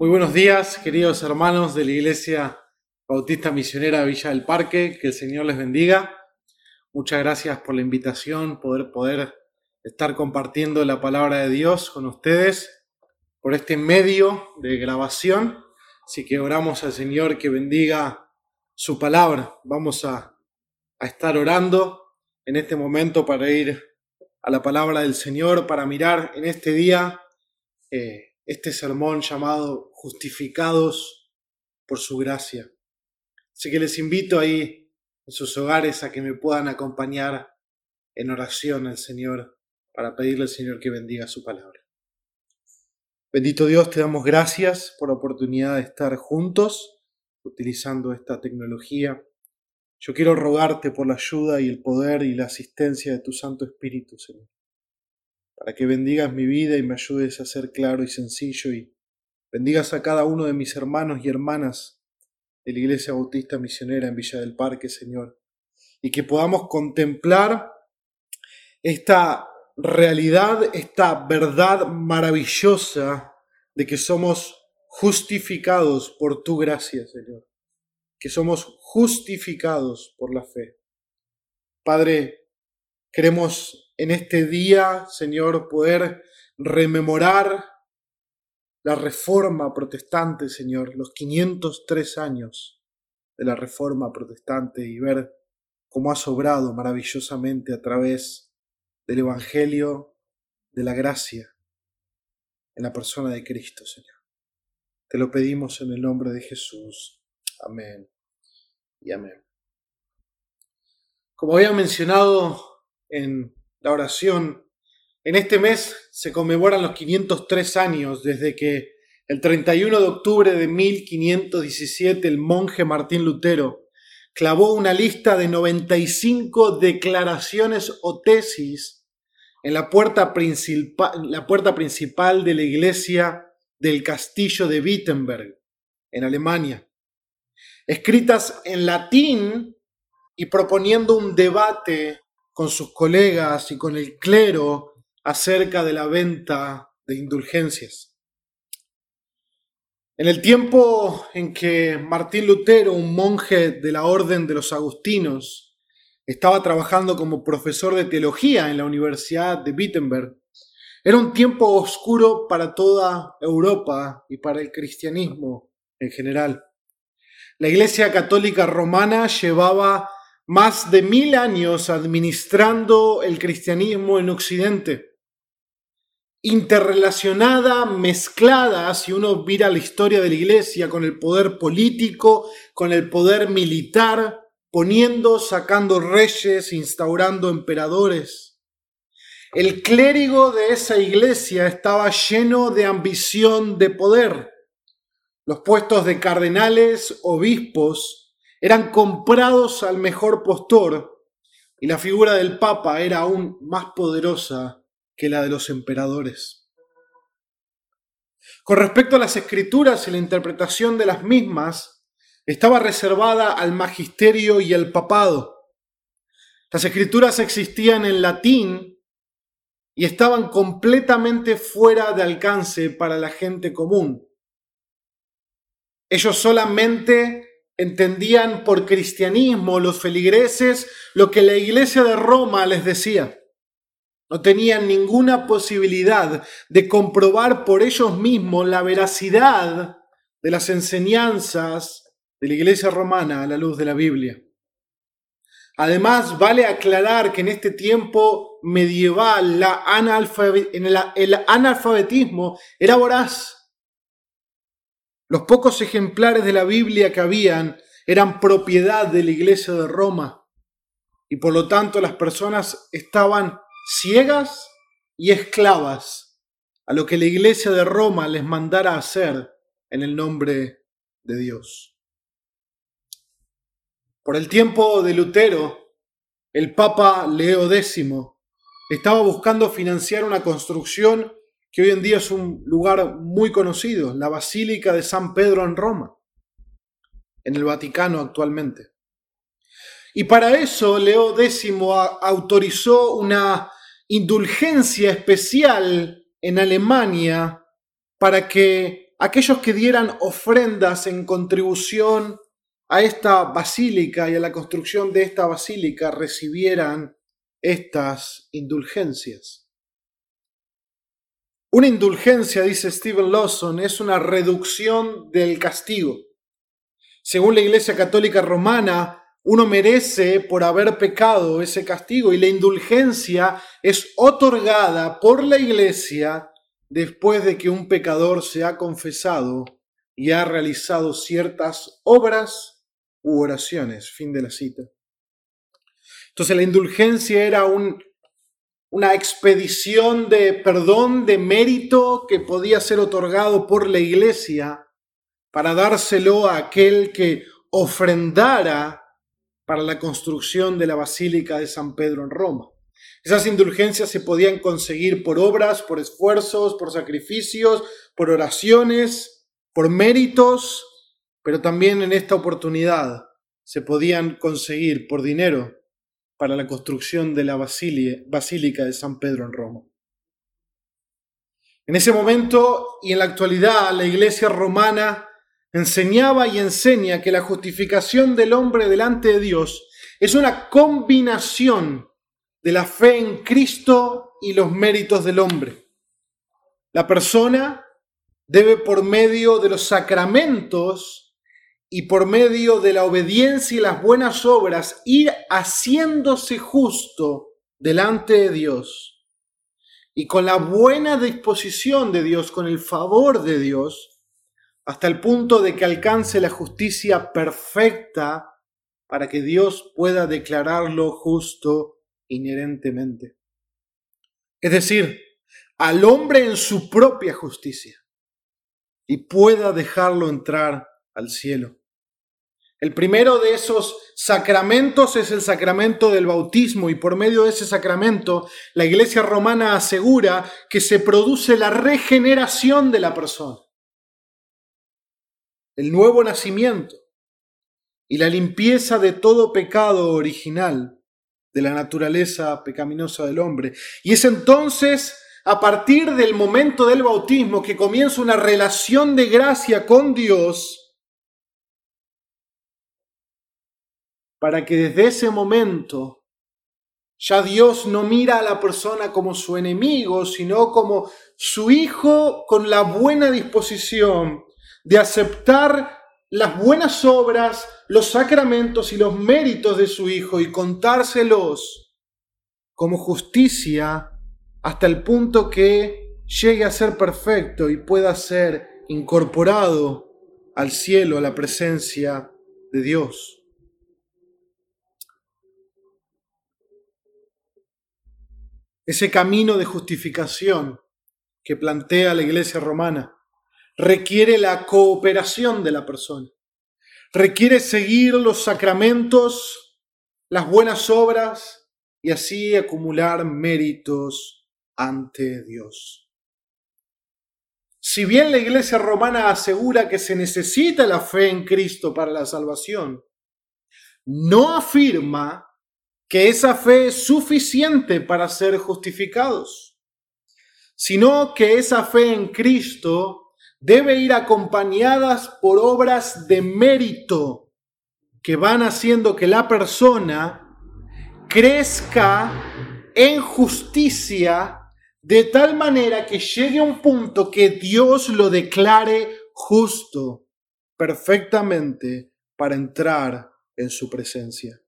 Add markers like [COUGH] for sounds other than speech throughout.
Muy buenos días, queridos hermanos de la Iglesia Bautista Misionera Villa del Parque, que el Señor les bendiga. Muchas gracias por la invitación, poder poder estar compartiendo la palabra de Dios con ustedes por este medio de grabación. Así que oramos al Señor que bendiga su palabra. Vamos a, a estar orando en este momento para ir a la palabra del Señor, para mirar en este día eh, este sermón llamado Justificados por su gracia. Así que les invito ahí en sus hogares a que me puedan acompañar en oración al Señor para pedirle al Señor que bendiga su palabra. Bendito Dios, te damos gracias por la oportunidad de estar juntos utilizando esta tecnología. Yo quiero rogarte por la ayuda y el poder y la asistencia de tu Santo Espíritu, Señor para que bendigas mi vida y me ayudes a ser claro y sencillo y bendigas a cada uno de mis hermanos y hermanas de la Iglesia Bautista Misionera en Villa del Parque, Señor, y que podamos contemplar esta realidad, esta verdad maravillosa de que somos justificados por tu gracia, Señor, que somos justificados por la fe. Padre, queremos en este día, Señor, poder rememorar la reforma protestante, Señor, los 503 años de la reforma protestante y ver cómo ha sobrado maravillosamente a través del Evangelio de la gracia en la persona de Cristo, Señor. Te lo pedimos en el nombre de Jesús. Amén y amén. Como había mencionado en la oración. En este mes se conmemoran los 503 años desde que el 31 de octubre de 1517 el monje Martín Lutero clavó una lista de 95 declaraciones o tesis en la puerta, la puerta principal de la iglesia del castillo de Wittenberg, en Alemania, escritas en latín y proponiendo un debate con sus colegas y con el clero acerca de la venta de indulgencias. En el tiempo en que Martín Lutero, un monje de la Orden de los Agustinos, estaba trabajando como profesor de teología en la Universidad de Wittenberg, era un tiempo oscuro para toda Europa y para el cristianismo en general. La Iglesia Católica Romana llevaba más de mil años administrando el cristianismo en Occidente. Interrelacionada, mezclada, si uno mira la historia de la iglesia con el poder político, con el poder militar, poniendo, sacando reyes, instaurando emperadores. El clérigo de esa iglesia estaba lleno de ambición de poder. Los puestos de cardenales, obispos, eran comprados al mejor postor y la figura del Papa era aún más poderosa que la de los emperadores. Con respecto a las escrituras y la interpretación de las mismas, estaba reservada al magisterio y al papado. Las escrituras existían en latín y estaban completamente fuera de alcance para la gente común. Ellos solamente entendían por cristianismo los feligreses lo que la iglesia de Roma les decía. No tenían ninguna posibilidad de comprobar por ellos mismos la veracidad de las enseñanzas de la iglesia romana a la luz de la Biblia. Además, vale aclarar que en este tiempo medieval el analfabetismo era voraz los pocos ejemplares de la Biblia que habían eran propiedad de la iglesia de Roma y por lo tanto las personas estaban ciegas y esclavas a lo que la iglesia de Roma les mandara hacer en el nombre de Dios. Por el tiempo de Lutero, el Papa Leo X estaba buscando financiar una construcción que hoy en día es un lugar muy conocido, la Basílica de San Pedro en Roma, en el Vaticano actualmente. Y para eso Leo X autorizó una indulgencia especial en Alemania para que aquellos que dieran ofrendas en contribución a esta basílica y a la construcción de esta basílica recibieran estas indulgencias. Una indulgencia, dice Stephen Lawson, es una reducción del castigo. Según la Iglesia Católica Romana, uno merece por haber pecado ese castigo y la indulgencia es otorgada por la Iglesia después de que un pecador se ha confesado y ha realizado ciertas obras u oraciones. Fin de la cita. Entonces la indulgencia era un, una expedición de perdón, de mérito que podía ser otorgado por la iglesia para dárselo a aquel que ofrendara para la construcción de la Basílica de San Pedro en Roma. Esas indulgencias se podían conseguir por obras, por esfuerzos, por sacrificios, por oraciones, por méritos, pero también en esta oportunidad se podían conseguir por dinero para la construcción de la Basílica de San Pedro en Roma. En ese momento y en la actualidad, la Iglesia romana enseñaba y enseña que la justificación del hombre delante de Dios es una combinación de la fe en Cristo y los méritos del hombre. La persona debe por medio de los sacramentos y por medio de la obediencia y las buenas obras ir haciéndose justo delante de Dios. Y con la buena disposición de Dios, con el favor de Dios, hasta el punto de que alcance la justicia perfecta para que Dios pueda declararlo justo inherentemente. Es decir, al hombre en su propia justicia y pueda dejarlo entrar al cielo. El primero de esos sacramentos es el sacramento del bautismo y por medio de ese sacramento la Iglesia romana asegura que se produce la regeneración de la persona, el nuevo nacimiento y la limpieza de todo pecado original de la naturaleza pecaminosa del hombre. Y es entonces a partir del momento del bautismo que comienza una relación de gracia con Dios, para que desde ese momento ya Dios no mira a la persona como su enemigo, sino como su hijo con la buena disposición de aceptar las buenas obras, los sacramentos y los méritos de su hijo y contárselos como justicia hasta el punto que llegue a ser perfecto y pueda ser incorporado al cielo, a la presencia de Dios. ese camino de justificación que plantea la Iglesia romana requiere la cooperación de la persona, requiere seguir los sacramentos, las buenas obras y así acumular méritos ante Dios. Si bien la Iglesia romana asegura que se necesita la fe en Cristo para la salvación, no afirma que esa fe es suficiente para ser justificados, sino que esa fe en Cristo debe ir acompañadas por obras de mérito que van haciendo que la persona crezca en justicia de tal manera que llegue a un punto que Dios lo declare justo perfectamente para entrar en su presencia.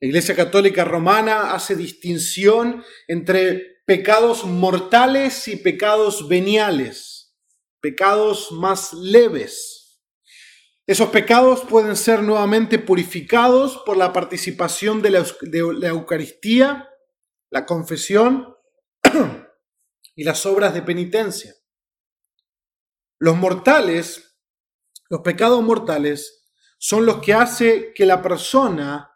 La Iglesia Católica Romana hace distinción entre pecados mortales y pecados veniales, pecados más leves. Esos pecados pueden ser nuevamente purificados por la participación de la, Eucaristía, la confesión [CLEARS THROAT] y las obras de penitencia. Los mortales, los pecados mortales, son los que hace que la persona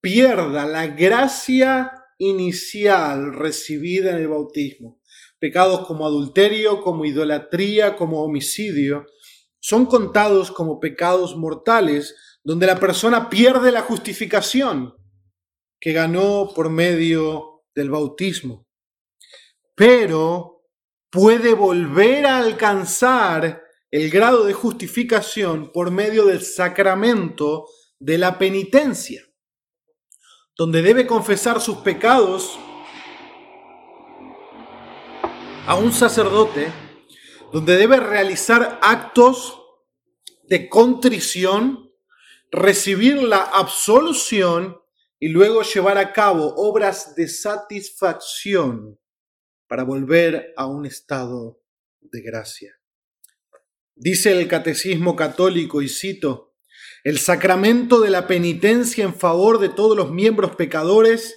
pierda la gracia inicial recibida en el bautismo. Pecados como adulterio, como idolatría, como homicidio, son contados como pecados mortales donde la persona pierde la justificación que ganó por medio del bautismo. Pero puede volver a alcanzar el grado de justificación por medio del sacramento de la penitencia, donde debe confesar sus pecados a un sacerdote, donde debe realizar actos de contrición, recibir la absolución y luego llevar a cabo obras de satisfacción para volver a un estado de gracia. Dice el Catecismo Católico, y cito, el sacramento de la penitencia en favor de todos los miembros pecadores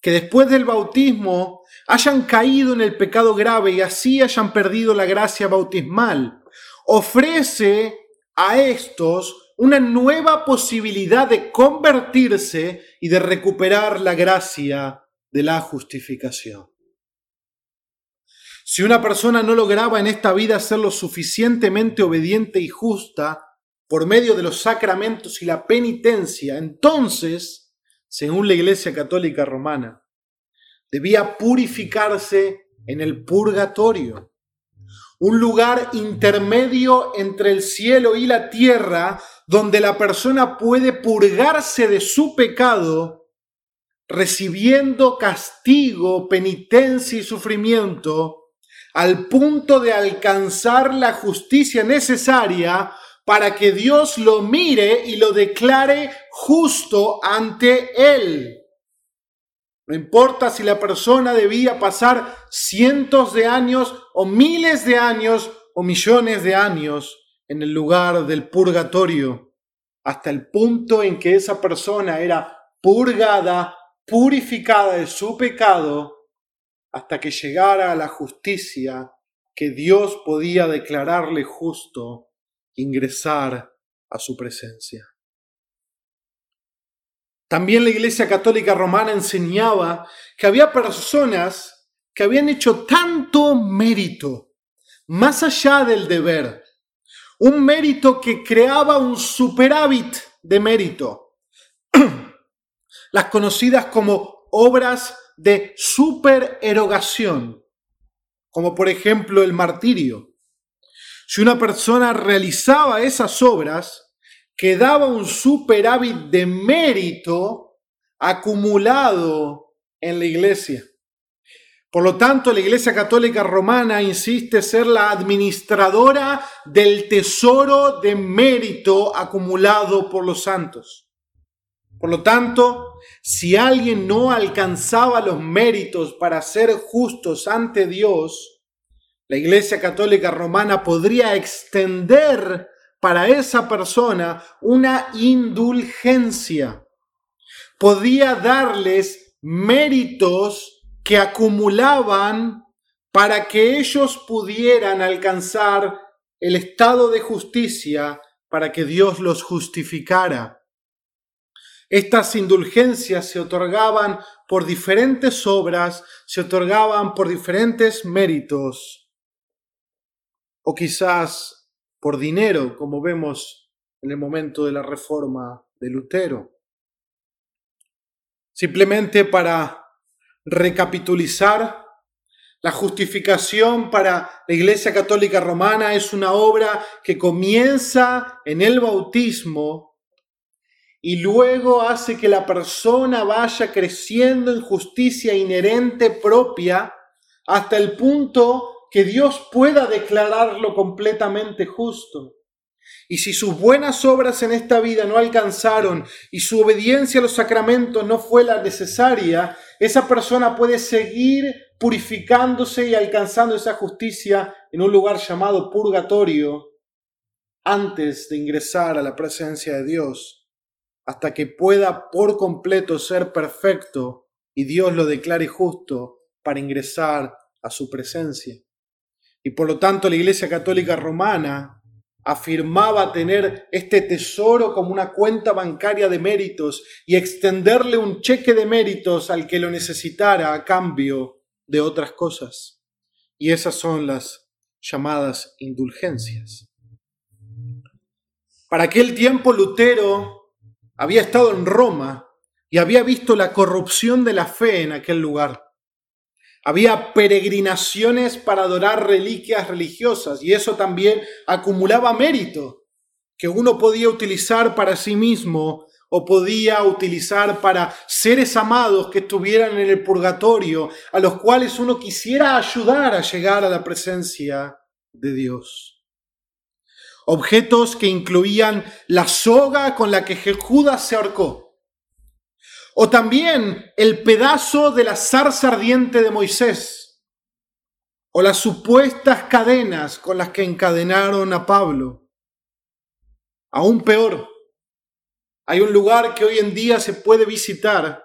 que después del bautismo hayan caído en el pecado grave y así hayan perdido la gracia bautismal, ofrece a estos una nueva posibilidad de convertirse y de recuperar la gracia de la justificación. Si una persona no lograba en esta vida ser lo suficientemente obediente y justa por medio de los sacramentos y la penitencia, entonces, según la Iglesia Católica Romana, debía purificarse en el purgatorio, un lugar intermedio entre el cielo y la tierra donde la persona puede purgarse de su pecado, recibiendo castigo, penitencia y sufrimiento, al punto de alcanzar la justicia necesaria para que Dios lo mire y lo declare justo ante Él. No importa si la persona debía pasar cientos de años o miles de años o millones de años en el lugar del purgatorio, hasta el punto en que esa persona era purgada, purificada de su pecado hasta que llegara a la justicia que Dios podía declararle justo, ingresar a su presencia. También la Iglesia Católica Romana enseñaba que había personas que habían hecho tanto mérito, más allá del deber, un mérito que creaba un superávit de mérito, [CLEARS THROAT] las conocidas como obras de supererogación, como por ejemplo el martirio. Si una persona realizaba esas obras, quedaba un superávit de mérito acumulado en la iglesia. Por lo tanto, la Iglesia Católica Romana insiste ser la administradora del tesoro de mérito acumulado por los santos. Por lo tanto, si alguien no alcanzaba los méritos para ser justos ante Dios, la Iglesia Católica Romana podría extender para esa persona una indulgencia. Podía darles méritos que acumulaban para que ellos pudieran alcanzar el estado de justicia para que Dios los justificara. Estas indulgencias se otorgaban por diferentes obras, se otorgaban por diferentes méritos, o quizás por dinero, como vemos en el momento de la reforma de Lutero. Simplemente para recapitulizar, la justificación para la Iglesia Católica Romana es una obra que comienza en el bautismo y luego hace que la persona vaya creciendo en justicia inherente propia hasta el punto que Dios pueda declararlo completamente justo. Y si sus buenas obras en esta vida no alcanzaron y su obediencia a los sacramentos no fue la necesaria, esa persona puede seguir purificándose y alcanzando esa justicia en un lugar llamado purgatorio antes de ingresar a la presencia de Dios hasta que pueda por completo ser perfecto y Dios lo declare justo para ingresar a su presencia. Y por lo tanto la Iglesia Católica Romana afirmaba tener este tesoro como una cuenta bancaria de méritos y extenderle un cheque de méritos al que lo necesitara a cambio de otras cosas. Y esas son las llamadas indulgencias. Para aquel tiempo Lutero había estado en Roma y había visto la corrupción de la fe en aquel lugar. Había peregrinaciones para adorar reliquias religiosas y eso también acumulaba mérito que uno podía utilizar para sí mismo o podía utilizar para seres amados que estuvieran en el purgatorio, a los cuales uno quisiera ayudar a llegar a la presencia de Dios. Objetos que incluían la soga con la que Judas se ahorcó, o también el pedazo de la zarza ardiente de Moisés, o las supuestas cadenas con las que encadenaron a Pablo. Aún peor, hay un lugar que hoy en día se puede visitar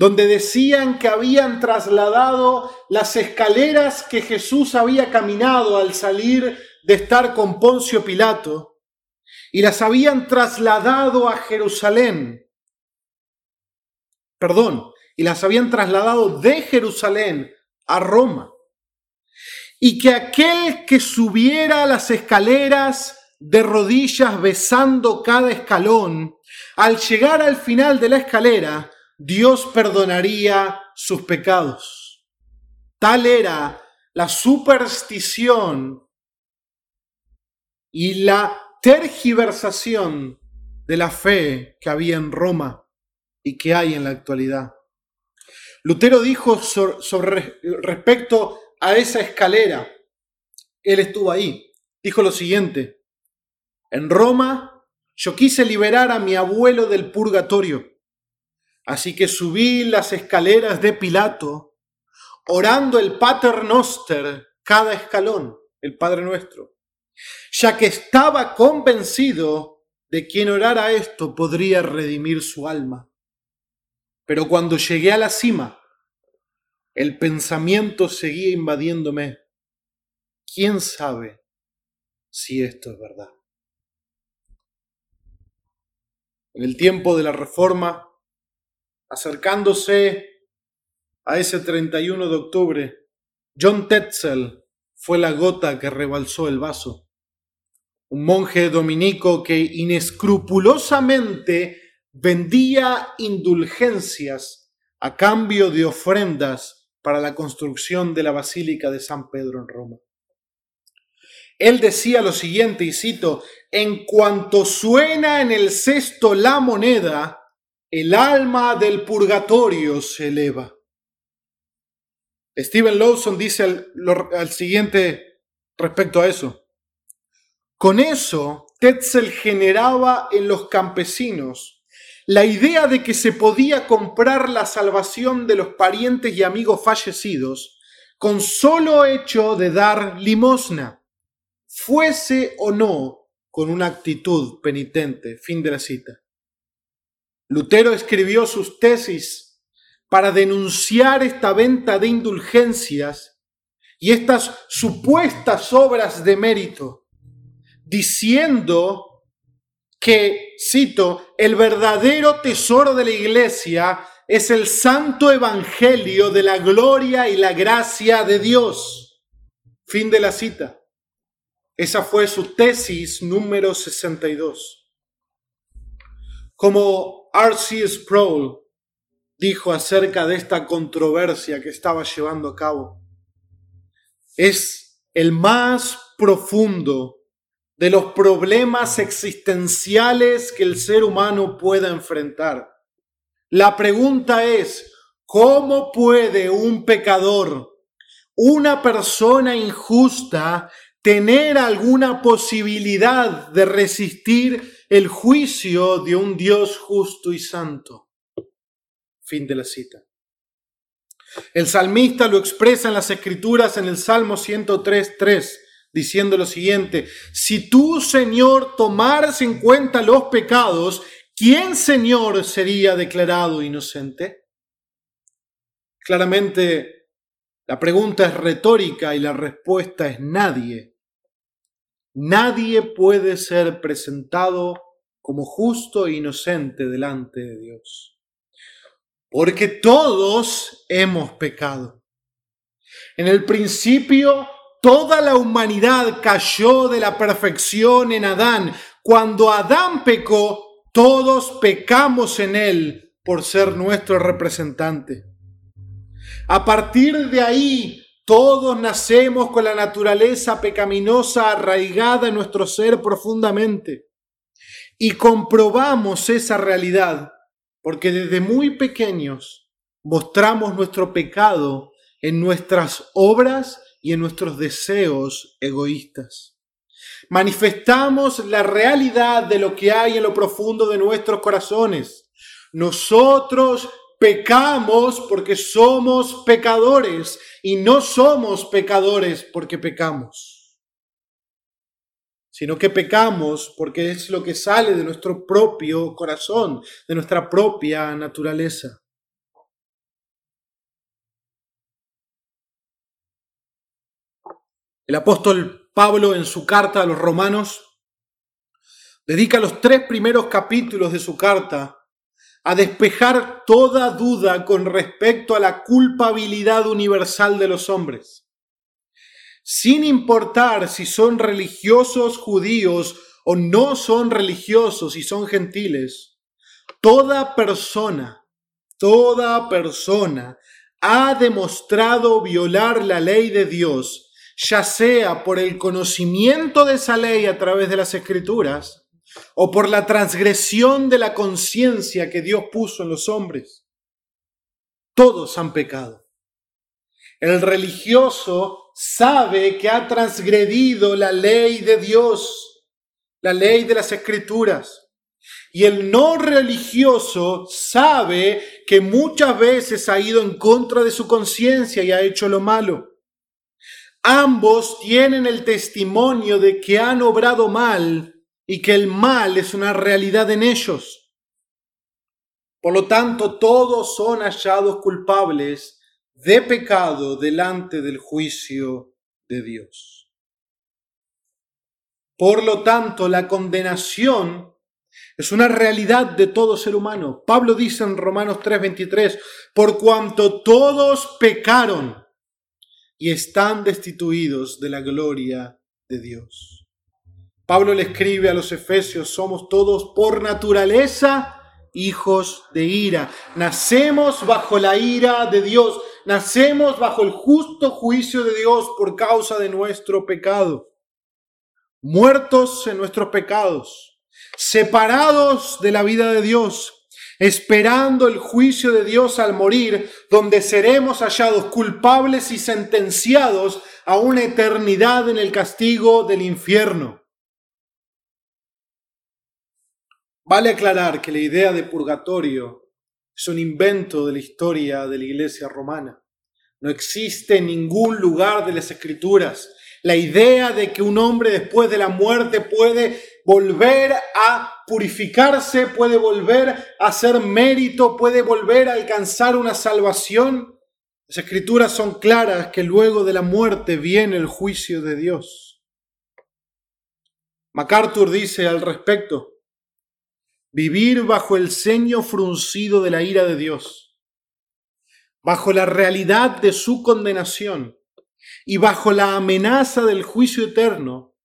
donde decían que habían trasladado las escaleras que Jesús había caminado al salir de estar con Poncio Pilato y las habían trasladado a Jerusalén. Perdón, y las habían trasladado de Jerusalén a Roma. Y que aquel que subiera las escaleras de rodillas besando cada escalón, al llegar al final de la escalera, Dios perdonaría sus pecados. Tal era la superstición y la tergiversación de la fe que había en Roma y que hay en la actualidad. Lutero dijo sobre, respecto a esa escalera, él estuvo ahí, dijo lo siguiente, en Roma yo quise liberar a mi abuelo del purgatorio, así que subí las escaleras de Pilato, orando el Pater Noster cada escalón, el Padre Nuestro, ya que estaba convencido de quien orara esto podría redimir su alma. Pero cuando llegué a la cima, el pensamiento seguía invadiéndome. ¿Quién sabe si esto es verdad? en el tiempo de la Reforma, acercándose a ese 31 de octubre, John Tetzel fue la gota que rebalsó el vaso. Un monje dominico que inescrupulosamente vendía indulgencias a cambio de ofrendas para la construcción de la Basílica de San Pedro en Roma. Él decía lo siguiente, y cito, en cuanto suena en el cesto la moneda, el alma del purgatorio se eleva. Stephen Lawson dice al, siguiente respecto a eso. Con eso, Tetzel generaba en los campesinos la idea de que se podía comprar la salvación de los parientes y amigos fallecidos con solo hecho de dar limosna fuese o no con una actitud penitente. Fin de la cita. Lutero escribió sus tesis para denunciar esta venta de indulgencias y estas supuestas obras de mérito, diciendo que, cito, el verdadero tesoro de la iglesia es el santo evangelio de la gloria y la gracia de Dios. Fin de la cita. Esa fue su tesis número 62. Como R.C. Sproul dijo acerca de esta controversia que estaba llevando a cabo, es el más profundo de los problemas existenciales que el ser humano pueda enfrentar. La pregunta es, ¿cómo puede un pecador, una persona injusta, tener alguna posibilidad de resistir el juicio de un Dios justo y santo. Fin de la cita. El salmista lo expresa en las escrituras en el Salmo 103.3, diciendo lo siguiente, si tú, Señor, tomaras en cuenta los pecados, ¿quién, Señor, sería declarado inocente? Claramente, la pregunta es retórica y la respuesta es nadie. Nadie puede ser presentado como justo e inocente delante de Dios. Porque todos hemos pecado. En el principio, toda la humanidad cayó de la perfección en Adán. Cuando Adán pecó, todos pecamos en él por ser nuestro representante. A partir de ahí, todos nacemos con la naturaleza pecaminosa arraigada en nuestro ser profundamente. Y comprobamos esa realidad porque desde muy pequeños mostramos nuestro pecado en nuestras obras y en nuestros deseos egoístas. Manifestamos la realidad de lo que hay en lo profundo de nuestros corazones. Nosotros pecamos porque somos pecadores y no somos pecadores porque pecamos, sino que pecamos porque es lo que sale de nuestro propio corazón, de nuestra propia naturaleza. El apóstol Pablo en su carta a los romanos dedica los tres primeros capítulos de su carta a despejar toda duda con respecto a la culpabilidad universal de los hombres. Sin importar si son religiosos judíos o no son religiosos y son gentiles, toda persona, toda persona ha demostrado violar la ley de Dios ya sea por el conocimiento de esa ley a través de las escrituras, o por la transgresión de la conciencia que Dios puso en los hombres. Todos han pecado. El religioso sabe que ha transgredido la ley de Dios, la ley de las escrituras. Y el no religioso sabe que muchas veces ha ido en contra de su conciencia y ha hecho lo malo. Ambos tienen el testimonio de que han obrado mal y que el mal es una realidad en ellos. Por lo tanto, todos son hallados culpables de pecado delante del juicio de Dios. Por lo tanto, la condenación es una realidad de todo ser humano. Pablo dice en Romanos 3:23, por cuanto todos pecaron y están destituidos de la gloria de Dios. Pablo le escribe a los efesios, somos todos por naturaleza hijos de ira. Nacemos bajo la ira de Dios, nacemos bajo el justo juicio de Dios por causa de nuestro pecado. Muertos en nuestros pecados, separados de la vida de Dios, esperando el juicio de Dios al morir, donde seremos hallados culpables y sentenciados a una eternidad en el castigo del infierno. Vale aclarar que la idea de purgatorio es un invento de la historia de la Iglesia romana. No existe en ningún lugar de las Escrituras la idea de que un hombre después de la muerte puede volver a purificarse, puede volver a hacer mérito, puede volver a alcanzar una salvación. Las escrituras son claras que luego de la muerte viene el juicio de Dios. MacArthur dice al respecto, vivir bajo el ceño fruncido de la ira de Dios, bajo la realidad de su condenación y bajo la amenaza del juicio eterno,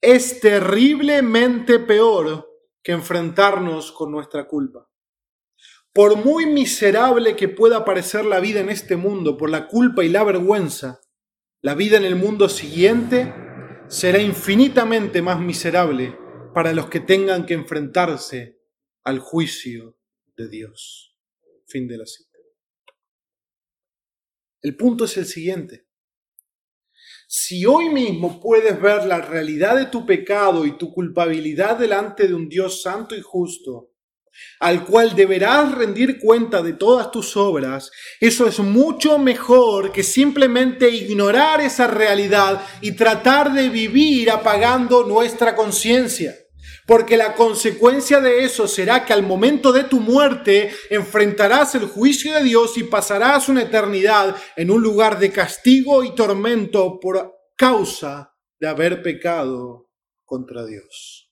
es terriblemente peor que enfrentarnos con nuestra culpa. Por muy miserable que pueda parecer la vida en este mundo por la culpa y la vergüenza, la vida en el mundo siguiente será infinitamente más miserable para los que tengan que enfrentarse al juicio de Dios. Fin de la cita. El punto es el siguiente. Si hoy mismo puedes ver la realidad de tu pecado y tu culpabilidad delante de un Dios santo y justo, al cual deberás rendir cuenta de todas tus obras, eso es mucho mejor que simplemente ignorar esa realidad y tratar de vivir apagando nuestra conciencia. Porque la consecuencia de eso será que al momento de tu muerte enfrentarás el juicio de Dios y pasarás una eternidad en un lugar de castigo y tormento por causa de haber pecado contra Dios.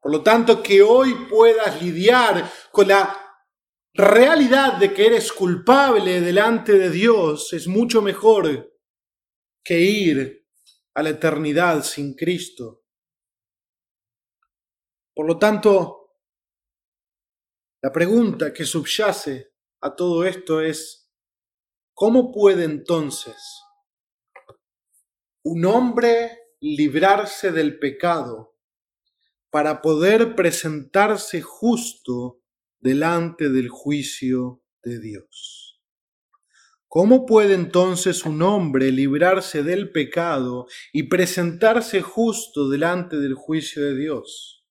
Por lo tanto, que hoy puedas lidiar con la realidad de que eres culpable delante de Dios es mucho mejor que ir a la eternidad sin Cristo por lo tanto, la pregunta que subyace a todo esto es, ¿cómo puede entonces un hombre librarse del pecado para poder presentarse justo delante del juicio de Dios? ¿Cómo puede entonces un hombre librarse del pecado y presentarse justo delante del juicio de Dios?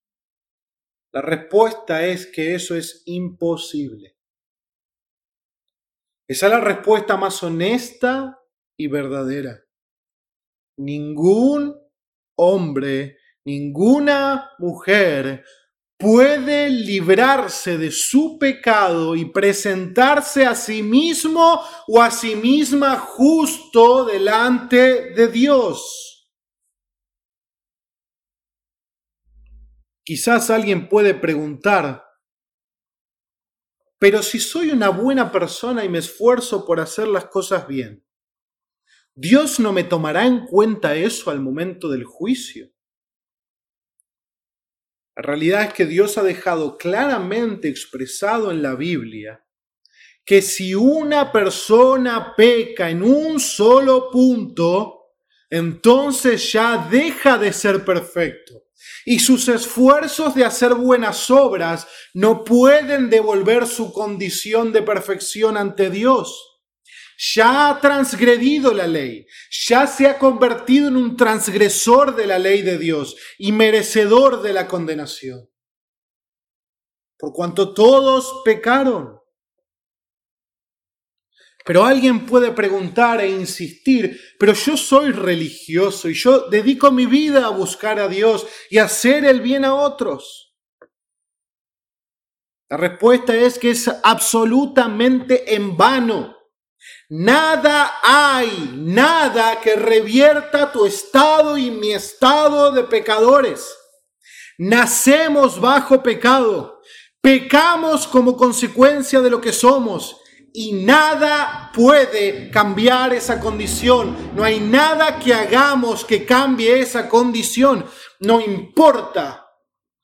La respuesta es que eso es imposible. Esa es la respuesta más honesta y verdadera. Ningún hombre, ninguna mujer puede librarse de su pecado y presentarse a sí mismo o a sí misma justo delante de Dios. Quizás alguien puede preguntar, pero si soy una buena persona y me esfuerzo por hacer las cosas bien, ¿Dios no me tomará en cuenta eso al momento del juicio? La realidad es que Dios ha dejado claramente expresado en la Biblia que si una persona peca en un solo punto, entonces ya deja de ser perfecto. Y sus esfuerzos de hacer buenas obras no pueden devolver su condición de perfección ante Dios ya ha transgredido la ley, ya se ha convertido en un transgresor de la ley de Dios y merecedor de la condenación. Por cuanto todos pecaron. Pero alguien puede preguntar e insistir, pero yo soy religioso y yo dedico mi vida a buscar a Dios y a hacer el bien a otros. La respuesta es que es absolutamente en vano. Nada hay, nada que revierta tu estado y mi estado de pecadores. Nacemos bajo pecado, pecamos como consecuencia de lo que somos y nada puede cambiar esa condición. No hay nada que hagamos que cambie esa condición. No importa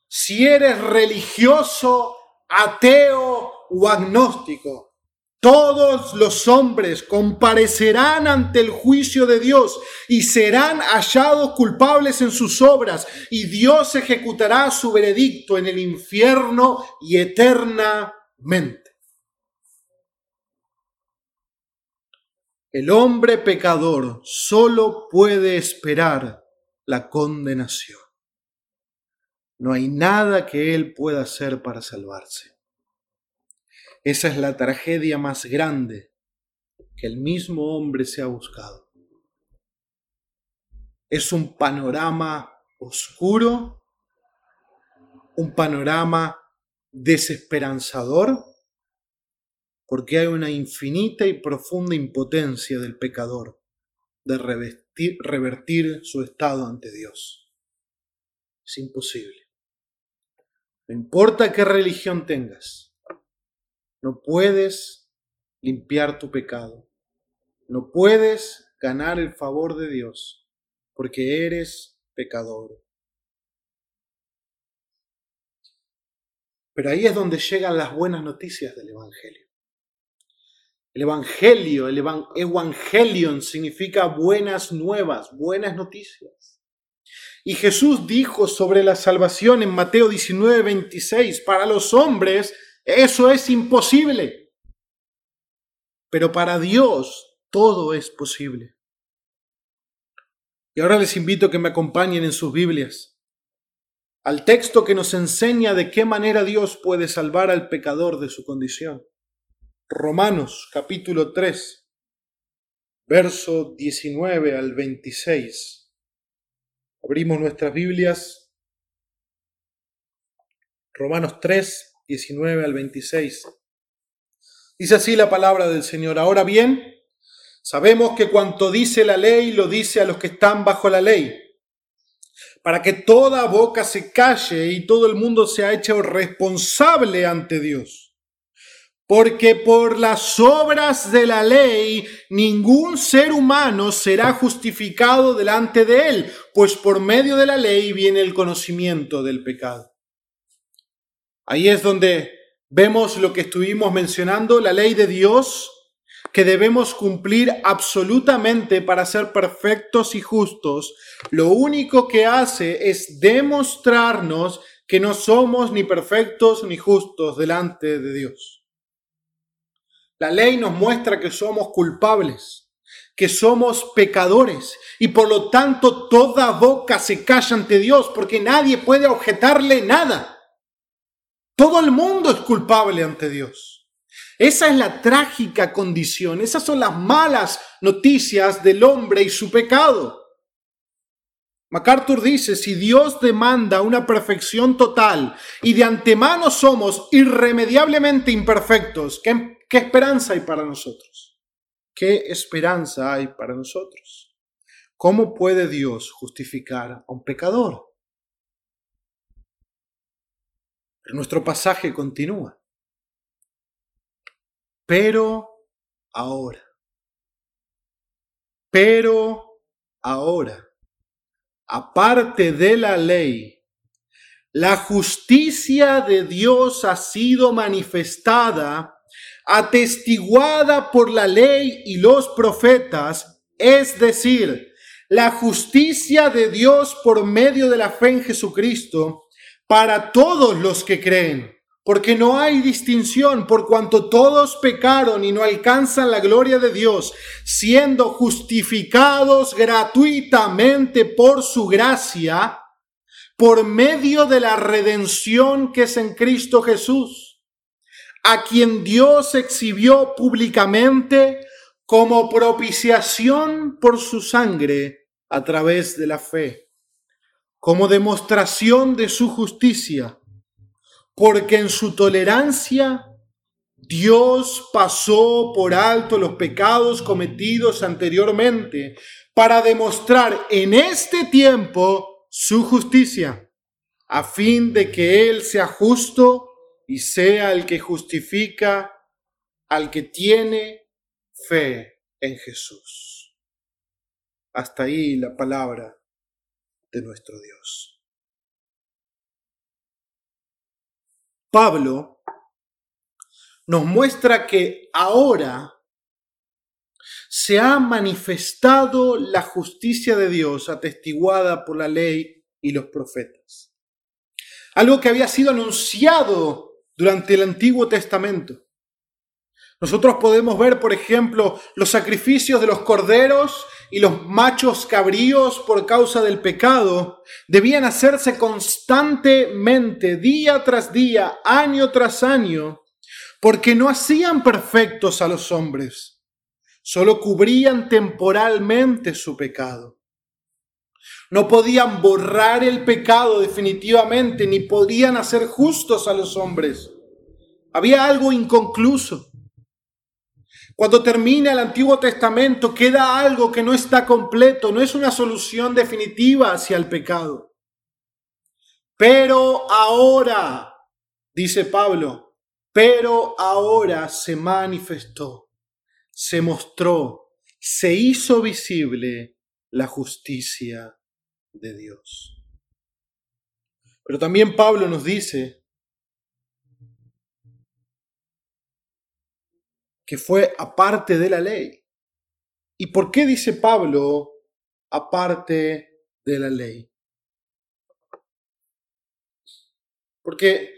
si eres religioso, ateo o agnóstico. Todos los hombres comparecerán ante el juicio de Dios y serán hallados culpables en sus obras y Dios ejecutará su veredicto en el infierno y eternamente. El hombre pecador solo puede esperar la condenación. No hay nada que él pueda hacer para salvarse. Esa es la tragedia más grande que el mismo hombre se ha buscado. Es un panorama oscuro, un panorama desesperanzador, porque hay una infinita y profunda impotencia del pecador de revertir su estado ante Dios. Es imposible. No importa qué religión tengas, no puedes limpiar tu pecado. No puedes ganar el favor de Dios porque eres pecador. Pero ahí es donde llegan las buenas noticias del Evangelio. El Evangelio, el Evangelion significa buenas nuevas, buenas noticias. Y Jesús dijo sobre la salvación en Mateo 19, 26, para los hombres eso es imposible. Pero para Dios todo es posible. Y ahora les invito a que me acompañen en sus Biblias al texto que nos enseña de qué manera Dios puede salvar al pecador de su condición. Romanos capítulo 3, verso 19 al 26. Abrimos nuestras Biblias. Romanos 3, 19 al 26. Dice así la palabra del Señor. Ahora bien, sabemos que cuanto dice la ley lo dice a los que están bajo la ley, para que toda boca se calle y todo el mundo sea hecho responsable ante Dios. Porque por las obras de la ley ningún ser humano será justificado delante de él, pues por medio de la ley viene el conocimiento del pecado. Ahí es donde vemos lo que estuvimos mencionando, la ley de Dios, que debemos cumplir absolutamente para ser perfectos y justos, lo único que hace es demostrarnos que no somos ni perfectos ni justos delante de Dios. La ley nos muestra que somos culpables, que somos pecadores y por lo tanto toda boca se calla ante Dios porque nadie puede objetarle nada. Todo el mundo es culpable ante Dios. Esa es la trágica condición, esas son las malas noticias del hombre y su pecado. MacArthur dice, si Dios demanda una perfección total y de antemano somos irremediablemente imperfectos, ¿qué, qué esperanza hay para nosotros? ¿Qué esperanza hay para nosotros? ¿Cómo puede Dios justificar a un pecador? nuestro pasaje continúa. Pero ahora. Pero ahora. Aparte de la ley, la justicia de Dios ha sido manifestada, atestiguada por la ley y los profetas, es decir, la justicia de Dios por medio de la fe en Jesucristo, para todos los que creen, porque no hay distinción por cuanto todos pecaron y no alcanzan la gloria de Dios, siendo justificados gratuitamente por su gracia, por medio de la redención que es en Cristo Jesús, a quien Dios exhibió públicamente como propiciación por su sangre a través de la fe como demostración de su justicia, porque en su tolerancia Dios pasó por alto los pecados cometidos anteriormente para demostrar en este tiempo su justicia, a fin de que Él sea justo y sea el que justifica al que tiene fe en Jesús. Hasta ahí la palabra de nuestro Dios. Pablo nos muestra que ahora se ha manifestado la justicia de Dios atestiguada por la ley y los profetas. Algo que había sido anunciado durante el Antiguo Testamento. Nosotros podemos ver, por ejemplo, los sacrificios de los corderos y los machos cabríos por causa del pecado debían hacerse constantemente, día tras día, año tras año, porque no hacían perfectos a los hombres, solo cubrían temporalmente su pecado. No podían borrar el pecado definitivamente, ni podían hacer justos a los hombres. Había algo inconcluso. Cuando termina el Antiguo Testamento queda algo que no está completo, no es una solución definitiva hacia el pecado. Pero ahora, dice Pablo, pero ahora se manifestó, se mostró, se hizo visible la justicia de Dios. Pero también Pablo nos dice que fue aparte de la ley. ¿Y por qué dice Pablo aparte de la ley? Porque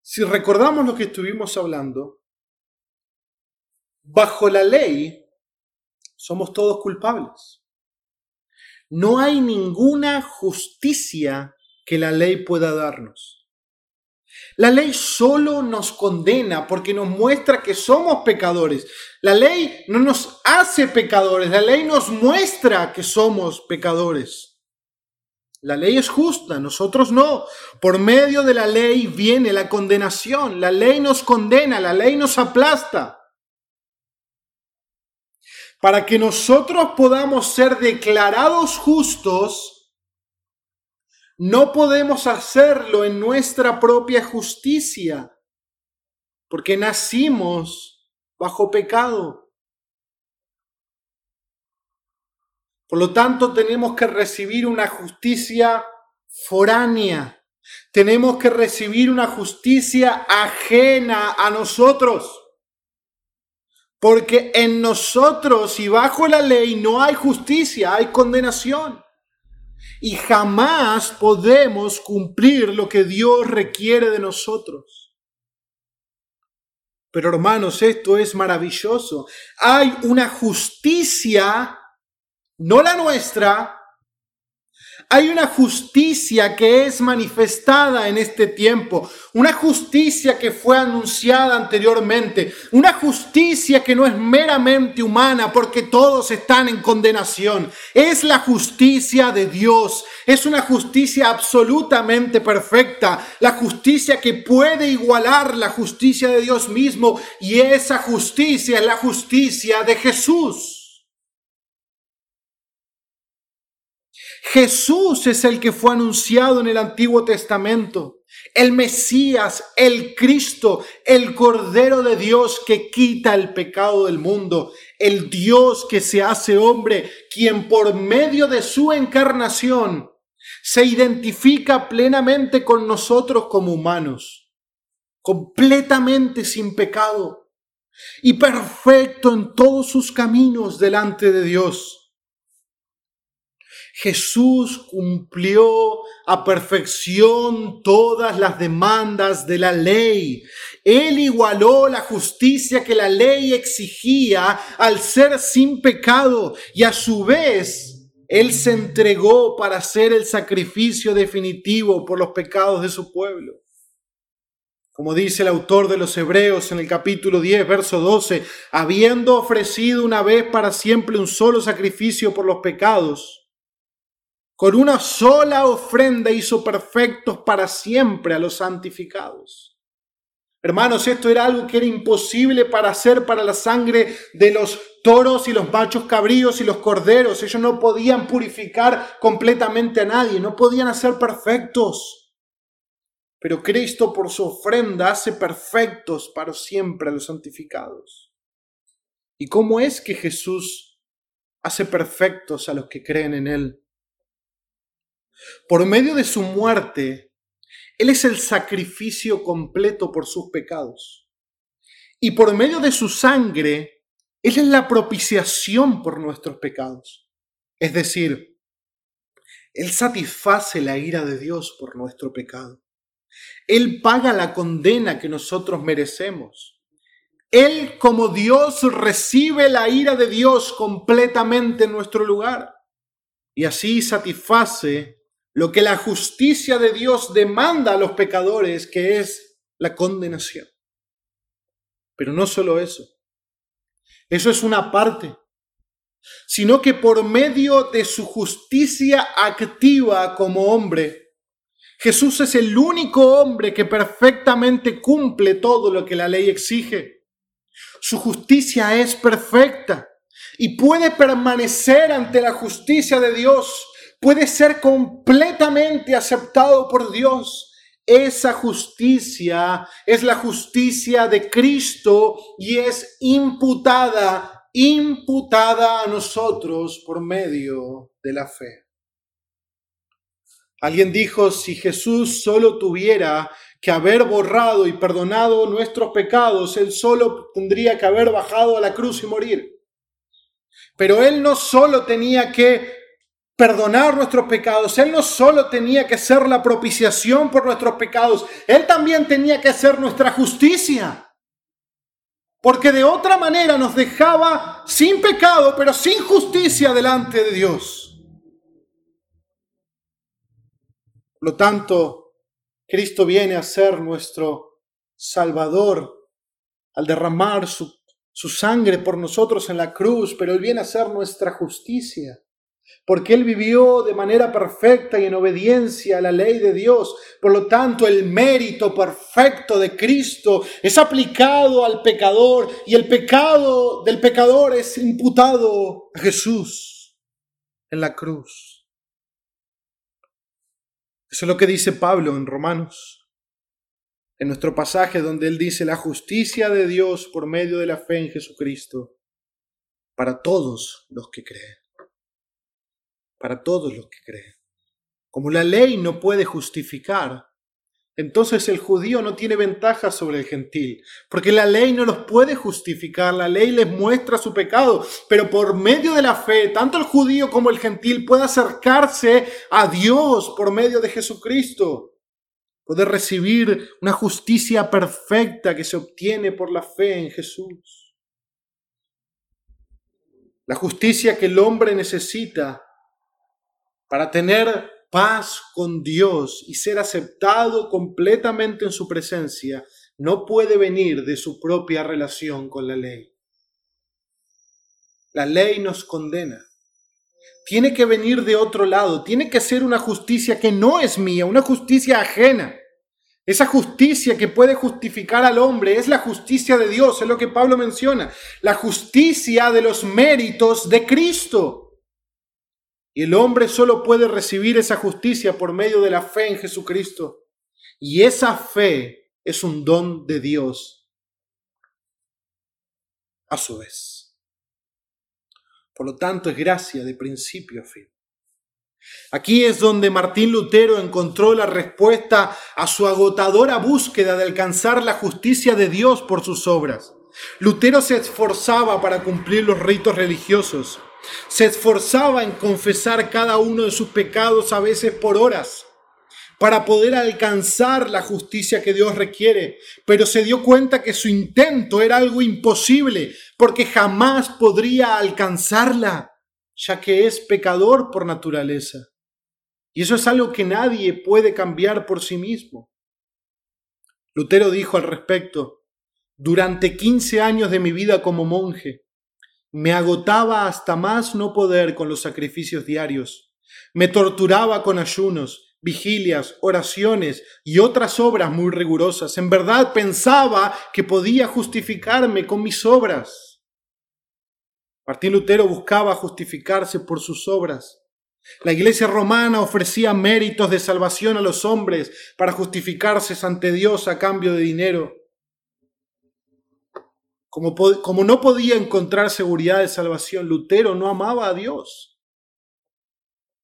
si recordamos lo que estuvimos hablando, bajo la ley somos todos culpables. No hay ninguna justicia que la ley pueda darnos. La ley solo nos condena porque nos muestra que somos pecadores. La ley no nos hace pecadores, la ley nos muestra que somos pecadores. La ley es justa, nosotros no. Por medio de la ley viene la condenación. La ley nos condena, la ley nos aplasta. Para que nosotros podamos ser declarados justos, no podemos hacerlo en nuestra propia justicia, porque nacimos bajo pecado. Por lo tanto, tenemos que recibir una justicia foránea. Tenemos que recibir una justicia ajena a nosotros. Porque en nosotros y bajo la ley no hay justicia, hay condenación. Y jamás podemos cumplir lo que Dios requiere de nosotros. Pero hermanos, esto es maravilloso. Hay una justicia, no la nuestra, hay una justicia que es manifestada en este tiempo, una justicia que fue anunciada anteriormente, una justicia que no es meramente humana porque todos están en condenación. Es la justicia de Dios, es una justicia absolutamente perfecta, la justicia que puede igualar la justicia de Dios mismo y esa justicia es la justicia de Jesús. Jesús es el que fue anunciado en el Antiguo Testamento. El Mesías, el Cristo, el Cordero de Dios que quita el pecado del mundo. El Dios que se hace hombre, quien por medio de su encarnación se identifica plenamente con nosotros como humanos. Completamente sin pecado y perfecto en todos sus caminos delante de Dios. Jesús cumplió a perfección todas las demandas de la ley. Él igualó la justicia que la ley exigía al ser sin pecado y a su vez Él se entregó para hacer el sacrificio definitivo por los pecados de su pueblo. Como dice el autor de los Hebreos en el capítulo 10, verso 12, habiendo ofrecido una vez para siempre un solo sacrificio por los pecados, con una sola ofrenda hizo perfectos para siempre a los santificados. Hermanos, esto era algo que era imposible para hacer para la sangre de los toros y los machos cabríos y los corderos. Ellos no podían purificar completamente a nadie, no podían hacer perfectos. Pero Cristo por su ofrenda hace perfectos para siempre a los santificados. ¿Y cómo es que Jesús hace perfectos a los que creen en Él? Por medio de su muerte, Él es el sacrificio completo por sus pecados. Y por medio de su sangre, Él es la propiciación por nuestros pecados. Es decir, Él satisface la ira de Dios por nuestro pecado. Él paga la condena que nosotros merecemos. Él como Dios recibe la ira de Dios completamente en nuestro lugar. Y así satisface lo que la justicia de Dios demanda a los pecadores, que es la condenación. Pero no solo eso, eso es una parte, sino que por medio de su justicia activa como hombre, Jesús es el único hombre que perfectamente cumple todo lo que la ley exige. Su justicia es perfecta y puede permanecer ante la justicia de Dios puede ser completamente aceptado por Dios. Esa justicia es la justicia de Cristo y es imputada, imputada a nosotros por medio de la fe. Alguien dijo, si Jesús solo tuviera que haber borrado y perdonado nuestros pecados, Él solo tendría que haber bajado a la cruz y morir. Pero Él no solo tenía que perdonar nuestros pecados. Él no solo tenía que ser la propiciación por nuestros pecados, Él también tenía que ser nuestra justicia. Porque de otra manera nos dejaba sin pecado, pero sin justicia delante de Dios. Por lo tanto, Cristo viene a ser nuestro Salvador al derramar su, sangre por nosotros en la cruz, pero Él viene a ser nuestra justicia porque Él vivió de manera perfecta y en obediencia a la ley de Dios. Por lo tanto, el mérito perfecto de Cristo es aplicado al pecador y el pecado del pecador es imputado a Jesús en la cruz. Eso es lo que dice Pablo en Romanos, en nuestro pasaje donde él dice la justicia de Dios por medio de la fe en Jesucristo para todos los que creen para todos los que creen. Como la ley no puede justificar, entonces el judío no tiene ventaja sobre el gentil, porque la ley no los puede justificar, la ley les muestra su pecado, pero por medio de la fe, tanto el judío como el gentil puede acercarse a Dios por medio de Jesucristo, puede recibir una justicia perfecta que se obtiene por la fe en Jesús. La justicia que el hombre necesita para tener paz con Dios y ser aceptado completamente en su presencia no puede venir de su propia relación con la ley. La ley nos condena. Tiene que venir de otro lado, tiene que ser una justicia que no es mía, una justicia ajena. Esa justicia que puede justificar al hombre es la justicia de Dios, es lo que Pablo menciona, la justicia de los méritos de Cristo. Y el hombre solo puede recibir esa justicia por medio de la fe en Jesucristo. Y esa fe es un don de Dios a su vez. Por lo tanto, es gracia de principio a fin. Aquí es donde Martín Lutero encontró la respuesta a su agotadora búsqueda de alcanzar la justicia de Dios por sus obras. Lutero se esforzaba para cumplir los ritos religiosos, se esforzaba en confesar cada uno de sus pecados a veces por horas para poder alcanzar la justicia que Dios requiere, pero se dio cuenta que su intento era algo imposible porque jamás podría alcanzarla, ya que es pecador por naturaleza. Y eso es algo que nadie puede cambiar por sí mismo. Lutero dijo al respecto, durante 15 años de mi vida como monje, me agotaba hasta más no poder con los sacrificios diarios. Me torturaba con ayunos, vigilias, oraciones y otras obras muy rigurosas. En verdad pensaba que podía justificarme con mis obras. Martín Lutero buscaba justificarse por sus obras. La iglesia romana ofrecía méritos de salvación a los hombres para justificarse ante Dios a cambio de dinero. Como, no podía encontrar seguridad de salvación, Lutero no amaba a Dios.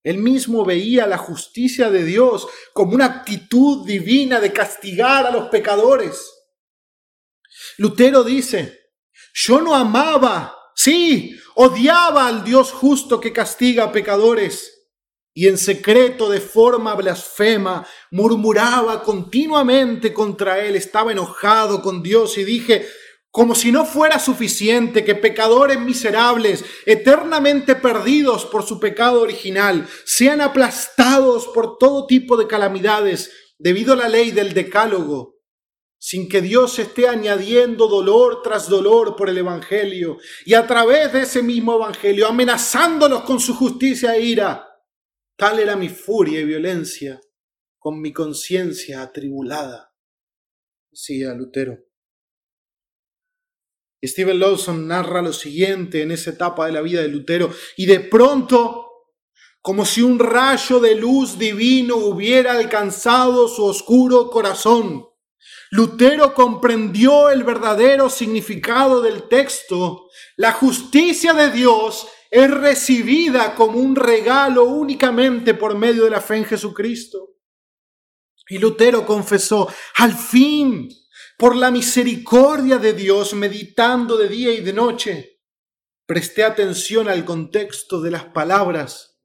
Él mismo veía la justicia de Dios como una actitud divina de castigar a los pecadores. Lutero dice, yo no amaba, sí, odiaba al Dios justo que castiga a pecadores y en secreto de forma blasfema murmuraba continuamente contra él, estaba enojado con Dios y dije, como si no fuera suficiente que pecadores miserables, eternamente perdidos por su pecado original, sean aplastados por todo tipo de calamidades debido a la ley del decálogo, sin que Dios esté añadiendo dolor tras dolor por el Evangelio y a través de ese mismo Evangelio amenazándolos con su justicia e ira. Tal era mi furia y violencia con mi conciencia atribulada, decía Lutero. Stephen Lawson narra lo siguiente en esa etapa de la vida de Lutero, y de pronto, como si un rayo de luz divino hubiera alcanzado su oscuro corazón, Lutero comprendió el verdadero significado del texto. La justicia de Dios es recibida como un regalo únicamente por medio de la fe en Jesucristo. Y Lutero confesó, al fin, por la misericordia de Dios, meditando de día y de noche, presté atención al contexto de las palabras.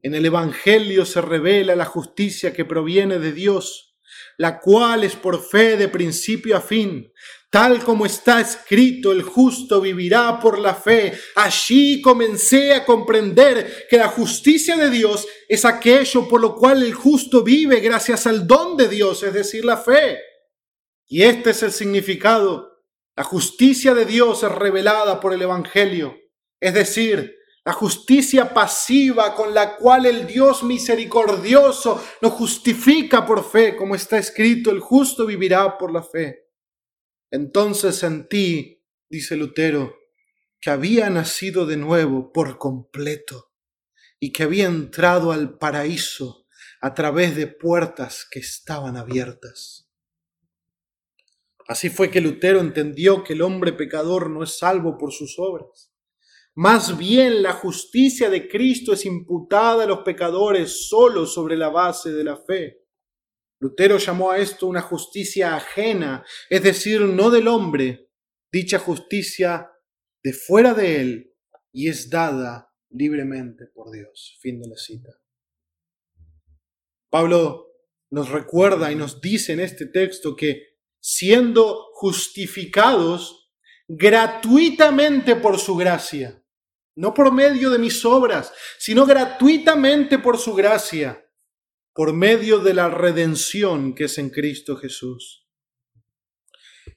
En el Evangelio se revela la justicia que proviene de Dios, la cual es por fe de principio a fin. Tal como está escrito, el justo vivirá por la fe. Allí comencé a comprender que la justicia de Dios es aquello por lo cual el justo vive gracias al don de Dios, es decir, la fe. Y este es el significado. La justicia de Dios es revelada por el Evangelio, es decir, la justicia pasiva con la cual el Dios misericordioso nos justifica por fe, como está escrito, el justo vivirá por la fe. Entonces sentí, dice Lutero, que había nacido de nuevo por completo y que había entrado al paraíso a través de puertas que estaban abiertas. Así fue que Lutero entendió que el hombre pecador no es salvo por sus obras. Más bien la justicia de Cristo es imputada a los pecadores solo sobre la base de la fe. Lutero llamó a esto una justicia ajena, es decir, no del hombre, dicha justicia de fuera de él y es dada libremente por Dios. Fin de la cita. Pablo nos recuerda y nos dice en este texto que siendo justificados gratuitamente por su gracia, no por medio de mis obras, sino gratuitamente por su gracia, por medio de la redención que es en Cristo Jesús.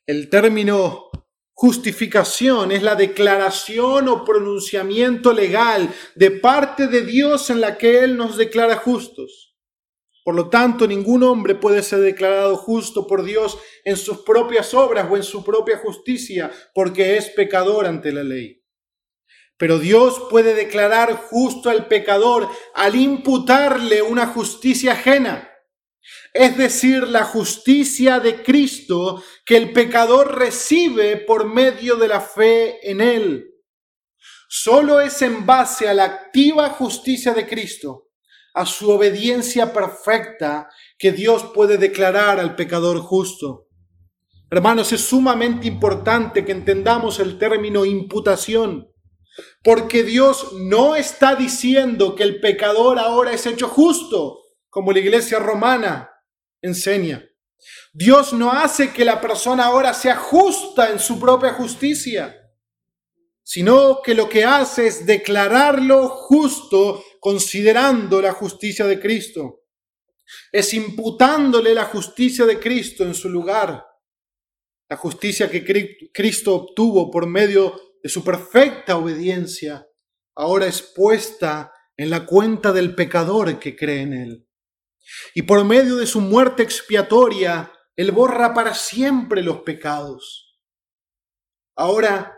El término justificación es la declaración o pronunciamiento legal de parte de Dios en la que Él nos declara justos. Por lo tanto, ningún hombre puede ser declarado justo por Dios en sus propias obras o en su propia justicia, porque es pecador ante la ley. Pero Dios puede declarar justo al pecador al imputarle una justicia ajena, es decir, la justicia de Cristo que el pecador recibe por medio de la fe en Él. Solo es en base a la activa justicia de Cristo a su obediencia perfecta que Dios puede declarar al pecador justo. Hermanos, es sumamente importante que entendamos el término imputación, porque Dios no está diciendo que el pecador ahora es hecho justo, como la iglesia romana enseña. Dios no hace que la persona ahora sea justa en su propia justicia, sino que lo que hace es declararlo justo considerando la justicia de Cristo. Es imputándole la justicia de Cristo en su lugar. La justicia que Cristo obtuvo por medio de su perfecta obediencia, ahora es puesta en la cuenta del pecador que cree en Él. Y por medio de su muerte expiatoria, Él borra para siempre los pecados. Ahora,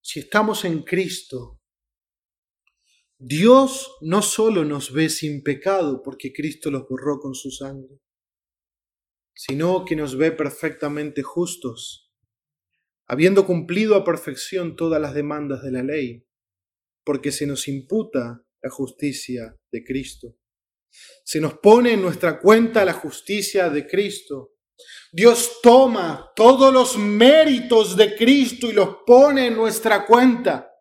si estamos en Cristo, Dios no solo nos ve sin pecado porque Cristo los borró con su sangre, sino que nos ve perfectamente justos, habiendo cumplido a perfección todas las demandas de la ley, porque se nos imputa la justicia de Cristo. Se nos pone en nuestra cuenta la justicia de Cristo. Dios toma todos los méritos de Cristo y los pone en nuestra cuenta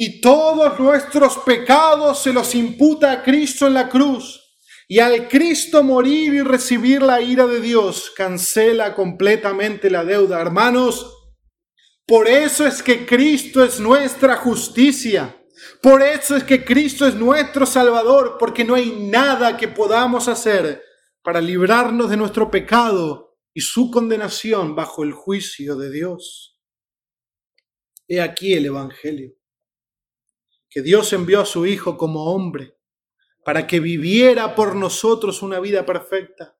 y todos nuestros pecados se los imputa a Cristo en la cruz. Y al Cristo morir y recibir la ira de Dios, cancela completamente la deuda. Hermanos, por eso es que Cristo es nuestra justicia. Por eso es que Cristo es nuestro Salvador, porque no hay nada que podamos hacer para librarnos de nuestro pecado y su condenación bajo el juicio de Dios. He aquí el Evangelio que Dios envió a su Hijo como hombre para que viviera por nosotros una vida perfecta,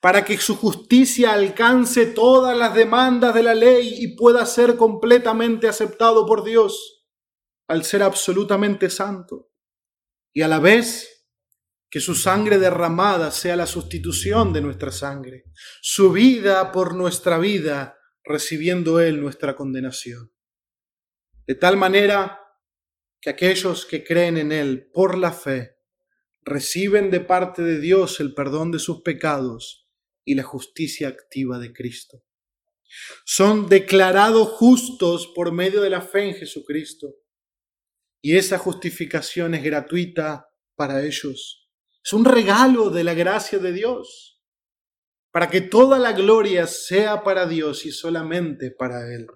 para que su justicia alcance todas las demandas de la ley y pueda ser completamente aceptado por Dios al ser absolutamente santo, y a la vez que su sangre derramada sea la sustitución de nuestra sangre, su vida por nuestra vida, recibiendo Él nuestra condenación. De tal manera que aquellos que creen en Él por la fe reciben de parte de Dios el perdón de sus pecados y la justicia activa de Cristo. Son declarados justos por medio de la fe en Jesucristo. Y esa justificación es gratuita para ellos. Es un regalo de la gracia de Dios, para que toda la gloria sea para Dios y solamente para Él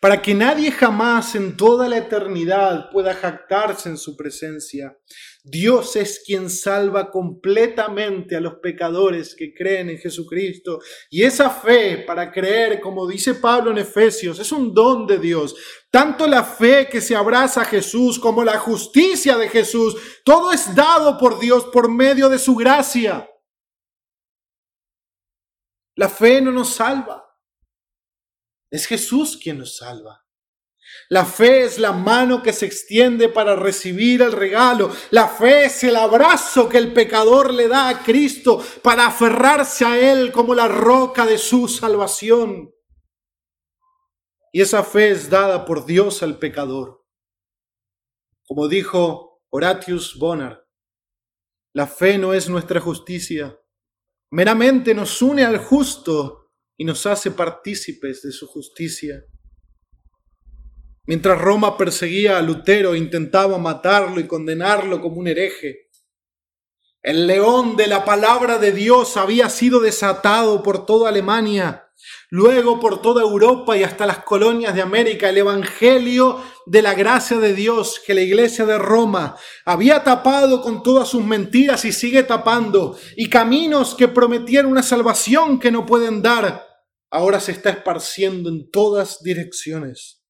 para que nadie jamás en toda la eternidad pueda jactarse en su presencia. Dios es quien salva completamente a los pecadores que creen en Jesucristo. Y esa fe para creer, como dice Pablo en Efesios, es un don de Dios. Tanto la fe que se abraza a Jesús como la justicia de Jesús, todo es dado por Dios por medio de su gracia. La fe no nos salva. Es Jesús quien nos salva. La fe es la mano que se extiende para recibir el regalo. La fe es el abrazo que el pecador le da a Cristo para aferrarse a Él como la roca de su salvación. Y esa fe es dada por Dios al pecador. Como dijo Horatius Bonar, la fe no es nuestra justicia, meramente nos une al justo y nos hace partícipes de su justicia. Mientras Roma perseguía a Lutero, intentaba matarlo y condenarlo como un hereje. El león de la palabra de Dios había sido desatado por toda Alemania Luego por toda Europa y hasta las colonias de América, el Evangelio de la gracia de Dios que la iglesia de Roma había tapado con todas sus mentiras y sigue tapando, y caminos que prometían una salvación que no pueden dar, ahora se está esparciendo en todas direcciones.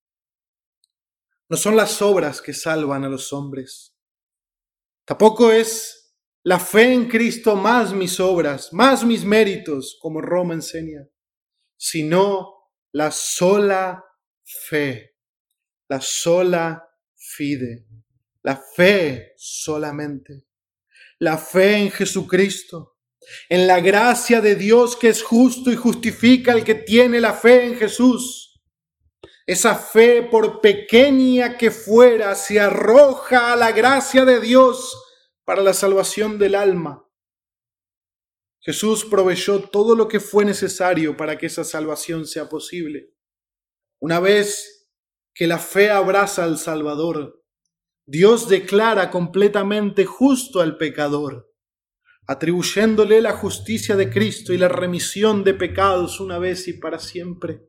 No son las obras que salvan a los hombres. Tampoco es la fe en Cristo más mis obras, más mis méritos, como Roma enseña sino la sola fe, la sola fide, la fe solamente, la fe en Jesucristo, en la gracia de Dios que es justo y justifica al que tiene la fe en Jesús. Esa fe, por pequeña que fuera, se arroja a la gracia de Dios para la salvación del alma. Jesús proveyó todo lo que fue necesario para que esa salvación sea posible. Una vez que la fe abraza al Salvador, Dios declara completamente justo al pecador, atribuyéndole la justicia de Cristo y la remisión de pecados una vez y para siempre.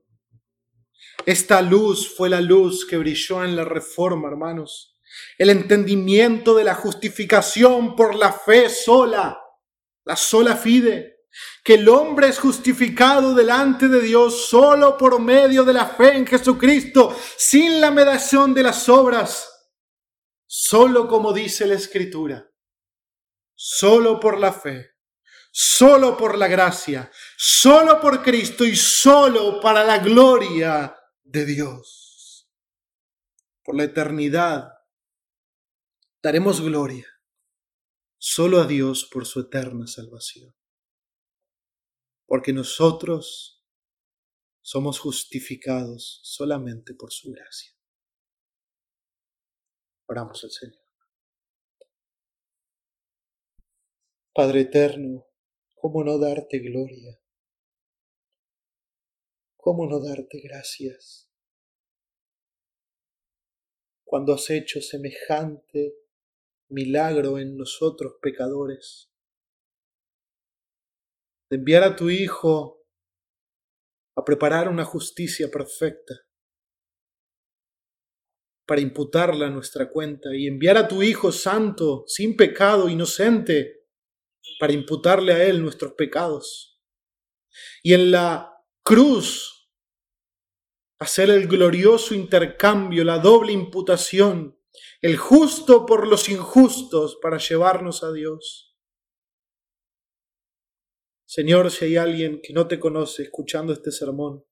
Esta luz fue la luz que brilló en la reforma, hermanos. El entendimiento de la justificación por la fe sola la sola fide, que el hombre es justificado delante de Dios solo por medio de la fe en Jesucristo, sin la mediación de las obras, solo como dice la Escritura, solo por la fe, solo por la gracia, solo por Cristo y solo para la gloria de Dios. Por la eternidad daremos gloria solo a Dios por su eterna salvación. Porque nosotros somos justificados solamente por su gracia. Oramos al Señor. Padre eterno, ¿cómo no darte gloria? ¿Cómo no darte gracias? Cuando has hecho semejante milagro en nosotros pecadores. De enviar a tu Hijo a preparar una justicia perfecta para imputarla a nuestra cuenta y enviar a tu Hijo santo, sin pecado, inocente, para imputarle a Él nuestros pecados. Y en la cruz hacer el glorioso intercambio, la doble imputación el justo por los injustos para llevarnos a Dios. Señor, si hay alguien que no te conoce escuchando este sermón,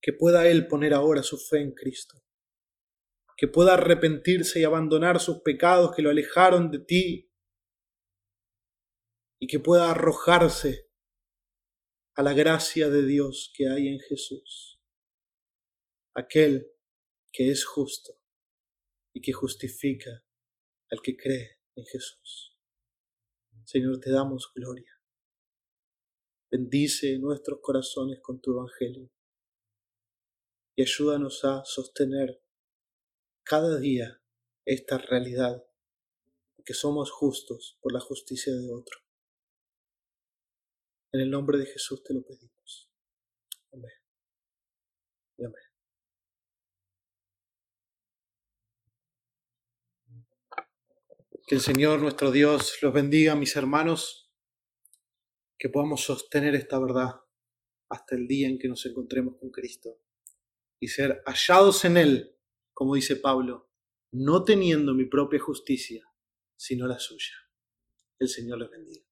que pueda él poner ahora su fe en Cristo, que pueda arrepentirse y abandonar sus pecados que lo alejaron de ti y que pueda arrojarse a la gracia de Dios que hay en Jesús, aquel que es justo y que justifica al que cree en Jesús. Señor, te damos gloria. Bendice nuestros corazones con tu Evangelio y ayúdanos a sostener cada día esta realidad que somos justos por la justicia de otro. En el nombre de Jesús te lo pedimos. Amén. Y amén. Que el Señor nuestro Dios los bendiga, mis hermanos, que podamos sostener esta verdad hasta el día en que nos encontremos con Cristo y ser hallados en Él, como dice Pablo, no teniendo mi propia justicia, sino la suya. El Señor les bendiga.